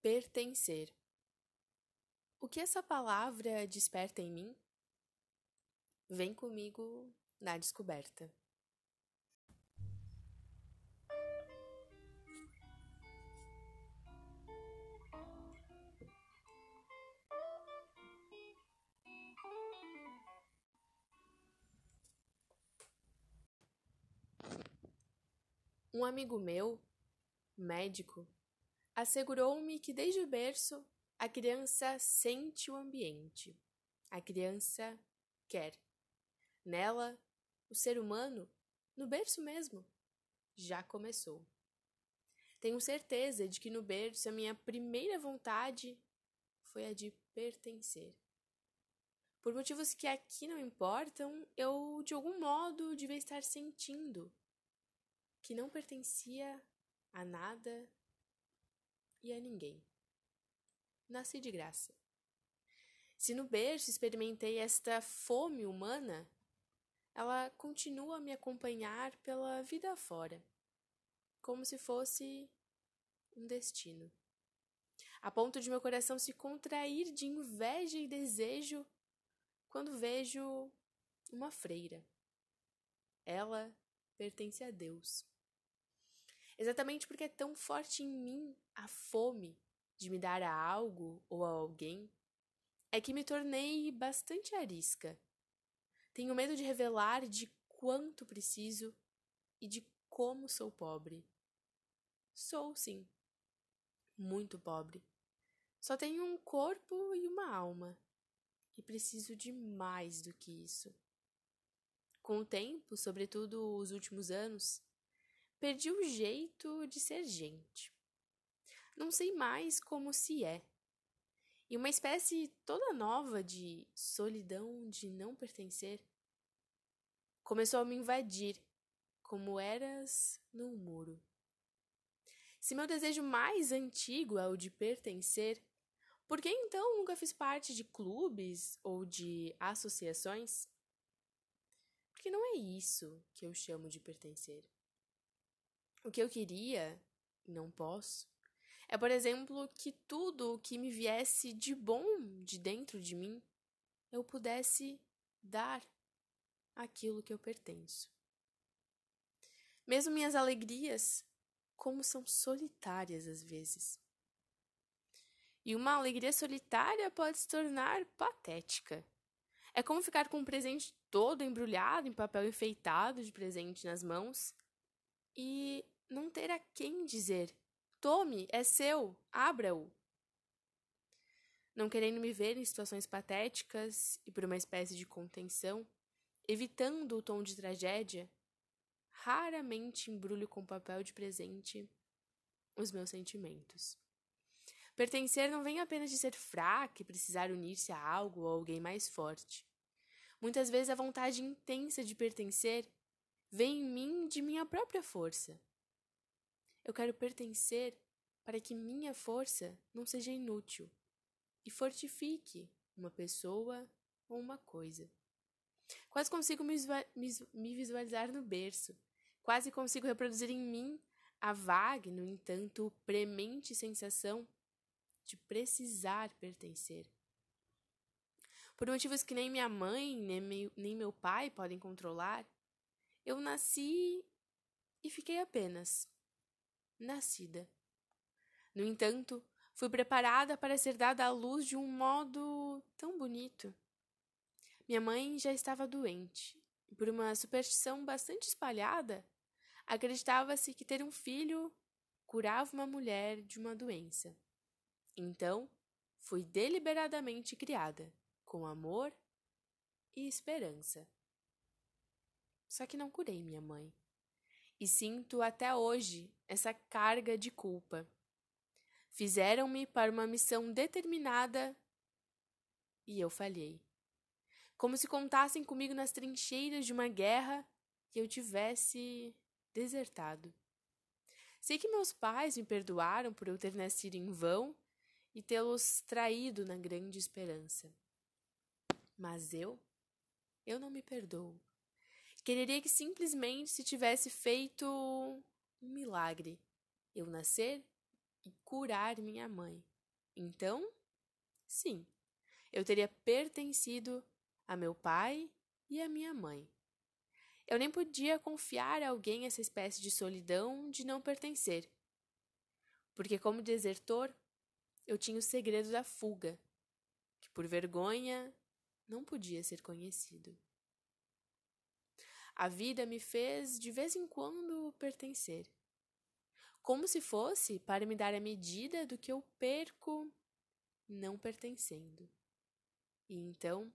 Pertencer. O que essa palavra desperta em mim? Vem comigo na descoberta. Um amigo meu, médico, assegurou-me que desde o berço a criança sente o ambiente. A criança quer. Nela, o ser humano, no berço mesmo, já começou. Tenho certeza de que no berço a minha primeira vontade foi a de pertencer. Por motivos que aqui não importam, eu de algum modo devia estar sentindo que não pertencia a nada e a ninguém. Nasci de graça. Se no berço experimentei esta fome humana, ela continua a me acompanhar pela vida afora, como se fosse um destino. A ponto de meu coração se contrair de inveja e desejo quando vejo uma freira. Ela pertence a Deus. Exatamente porque é tão forte em mim a fome de me dar a algo ou a alguém, é que me tornei bastante arisca. Tenho medo de revelar de quanto preciso e de como sou pobre. Sou, sim, muito pobre. Só tenho um corpo e uma alma, e preciso de mais do que isso. Com o tempo, sobretudo os últimos anos, Perdi o jeito de ser gente. Não sei mais como se é. E uma espécie toda nova de solidão de não pertencer começou a me invadir, como eras num muro. Se meu desejo mais antigo é o de pertencer, por que então nunca fiz parte de clubes ou de associações? Porque não é isso que eu chamo de pertencer. O que eu queria, não posso, é, por exemplo, que tudo o que me viesse de bom de dentro de mim, eu pudesse dar aquilo que eu pertenço. Mesmo minhas alegrias, como são solitárias às vezes. E uma alegria solitária pode se tornar patética. É como ficar com um presente todo embrulhado em papel enfeitado de presente nas mãos e não ter a quem dizer: Tome, é seu, abra-o. Não querendo me ver em situações patéticas e por uma espécie de contenção, evitando o tom de tragédia, raramente embrulho com papel de presente os meus sentimentos. Pertencer não vem apenas de ser fraca e precisar unir-se a algo ou alguém mais forte. Muitas vezes a vontade intensa de pertencer vem em mim de minha própria força. Eu quero pertencer para que minha força não seja inútil e fortifique uma pessoa ou uma coisa. Quase consigo me visualizar no berço, quase consigo reproduzir em mim a vaga, no entanto, premente sensação de precisar pertencer. Por motivos que nem minha mãe nem meu pai podem controlar, eu nasci e fiquei apenas nascida. No entanto, fui preparada para ser dada à luz de um modo tão bonito. Minha mãe já estava doente, por uma superstição bastante espalhada, acreditava-se que ter um filho curava uma mulher de uma doença. Então, fui deliberadamente criada, com amor e esperança. Só que não curei minha mãe e sinto até hoje essa carga de culpa. Fizeram-me para uma missão determinada e eu falhei. Como se contassem comigo nas trincheiras de uma guerra e eu tivesse desertado. Sei que meus pais me perdoaram por eu ter nascido em vão e tê-los traído na grande esperança. Mas eu, eu não me perdoo. Quereria que simplesmente se tivesse feito um milagre. Eu nascer e curar minha mãe. Então, sim, eu teria pertencido a meu pai e a minha mãe. Eu nem podia confiar a alguém essa espécie de solidão de não pertencer. Porque, como desertor, eu tinha o segredo da fuga, que por vergonha não podia ser conhecido. A vida me fez de vez em quando pertencer, como se fosse para me dar a medida do que eu perco não pertencendo. E então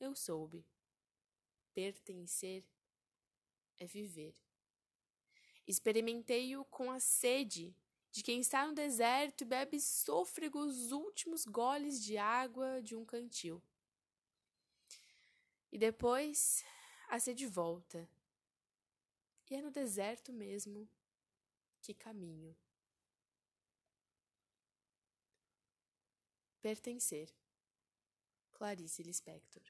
eu soube. Pertencer é viver. Experimentei-o com a sede de quem está no deserto e bebe sôfrego os últimos goles de água de um cantil. E depois a sede volta. E é no deserto mesmo que caminho. Pertencer. Clarice Lispector.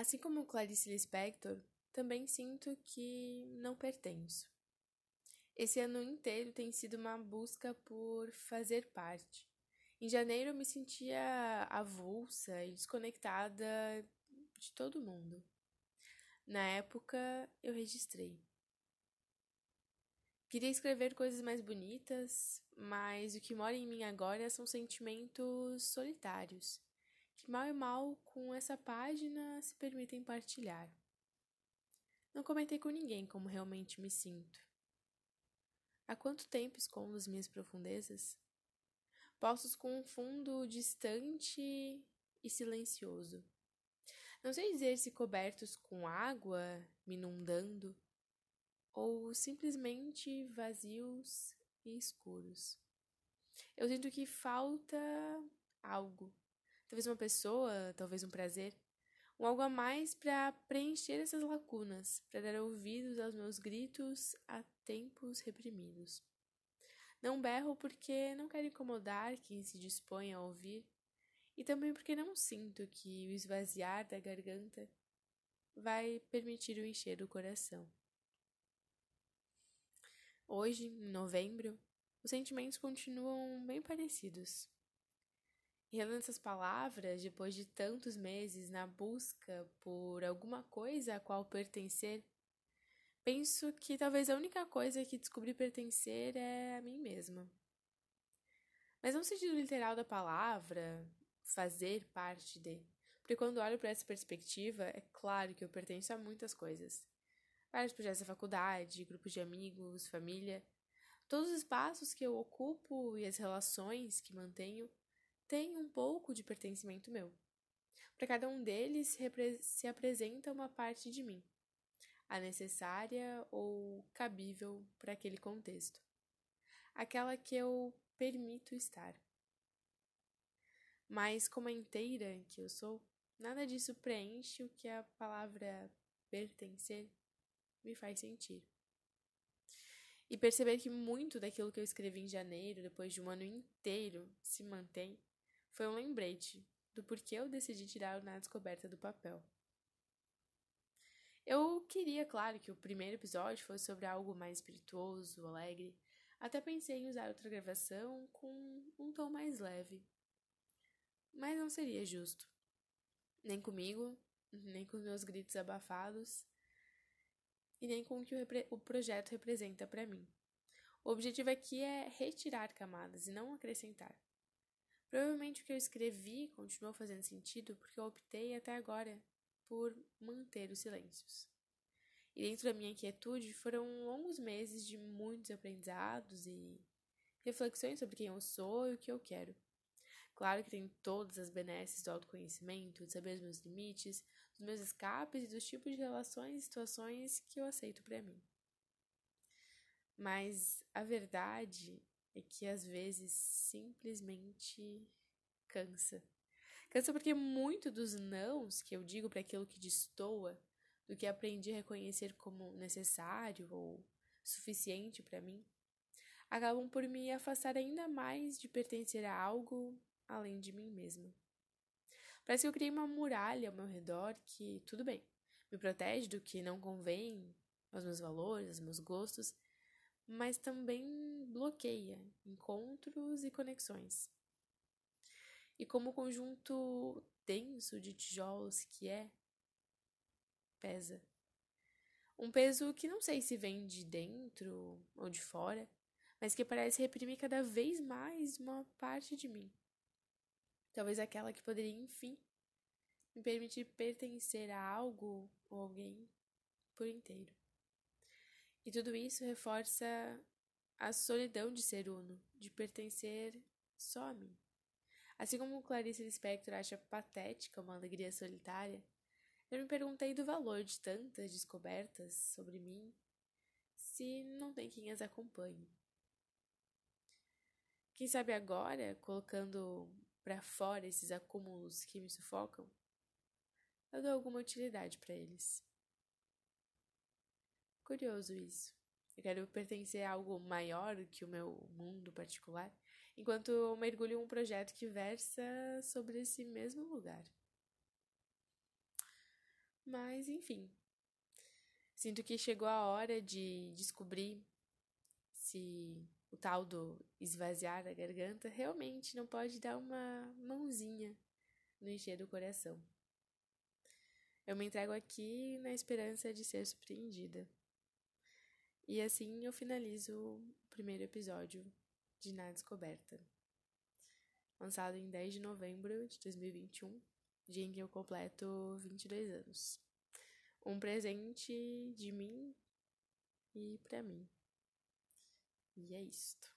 Assim como Clarice Lispector, também sinto que não pertenço. Esse ano inteiro tem sido uma busca por fazer parte. Em janeiro eu me sentia avulsa e desconectada de todo mundo. Na época eu registrei. Queria escrever coisas mais bonitas, mas o que mora em mim agora são sentimentos solitários, que mal e mal com essa página se permitem partilhar. Não comentei com ninguém como realmente me sinto. Há quanto tempo escondo as minhas profundezas? Postos com um fundo distante e silencioso. Não sei dizer se cobertos com água me inundando ou simplesmente vazios e escuros. Eu sinto que falta algo. Talvez uma pessoa, talvez um prazer um algo a mais para preencher essas lacunas, para dar ouvidos aos meus gritos a tempos reprimidos. Não berro porque não quero incomodar quem se dispõe a ouvir, e também porque não sinto que o esvaziar da garganta vai permitir o encher do coração. Hoje, em novembro, os sentimentos continuam bem parecidos. E relendo essas palavras, depois de tantos meses na busca por alguma coisa a qual pertencer, penso que talvez a única coisa que descobri pertencer é a mim mesma. Mas não no sentido literal da palavra, fazer parte de. Porque quando olho para essa perspectiva, é claro que eu pertenço a muitas coisas. Vários projetos da faculdade, grupos de amigos, família. Todos os espaços que eu ocupo e as relações que mantenho tem um pouco de pertencimento meu. Para cada um deles se apresenta uma parte de mim, a necessária ou cabível para aquele contexto, aquela que eu permito estar. Mas, como a inteira que eu sou, nada disso preenche o que a palavra pertencer me faz sentir. E perceber que muito daquilo que eu escrevi em janeiro, depois de um ano inteiro, se mantém, foi um lembrete do porquê eu decidi tirar o Na Descoberta do papel. Eu queria, claro, que o primeiro episódio fosse sobre algo mais espirituoso, alegre. Até pensei em usar outra gravação com um tom mais leve. Mas não seria justo. Nem comigo, nem com os meus gritos abafados, e nem com o que o, o projeto representa para mim. O objetivo aqui é retirar camadas e não acrescentar. Provavelmente o que eu escrevi continuou fazendo sentido porque eu optei até agora por manter os silêncios. E dentro da minha inquietude foram longos meses de muitos aprendizados e reflexões sobre quem eu sou e o que eu quero. Claro que tem todas as benesses do autoconhecimento, de saber os meus limites, dos meus escapes e dos tipos de relações e situações que eu aceito para mim. Mas a verdade é que às vezes simplesmente cansa. Cansa porque muito dos nãos que eu digo para aquilo que destoa do que aprendi a reconhecer como necessário ou suficiente para mim, acabam por me afastar ainda mais de pertencer a algo além de mim mesma. Parece que eu criei uma muralha ao meu redor que, tudo bem, me protege do que não convém aos meus valores, aos meus gostos, mas também bloqueia encontros e conexões. E como o conjunto denso de tijolos que é, pesa. Um peso que não sei se vem de dentro ou de fora, mas que parece reprimir cada vez mais uma parte de mim. Talvez aquela que poderia, enfim, me permitir pertencer a algo ou alguém por inteiro. E tudo isso reforça a solidão de ser uno, de pertencer só a mim. Assim como Clarice Lispector acha patética uma alegria solitária, eu me perguntei do valor de tantas descobertas sobre mim se não tem quem as acompanhe. Quem sabe agora, colocando para fora esses acúmulos que me sufocam, eu dou alguma utilidade para eles. Curioso isso. Eu quero pertencer a algo maior que o meu mundo particular, enquanto eu mergulho em um projeto que versa sobre esse mesmo lugar. Mas, enfim. Sinto que chegou a hora de descobrir se o tal do esvaziar a garganta realmente não pode dar uma mãozinha no encher do coração. Eu me entrego aqui na esperança de ser surpreendida. E assim eu finalizo o primeiro episódio de Na Descoberta, lançado em 10 de novembro de 2021 dia em que eu completo 22 anos. Um presente de mim e para mim. E é isto.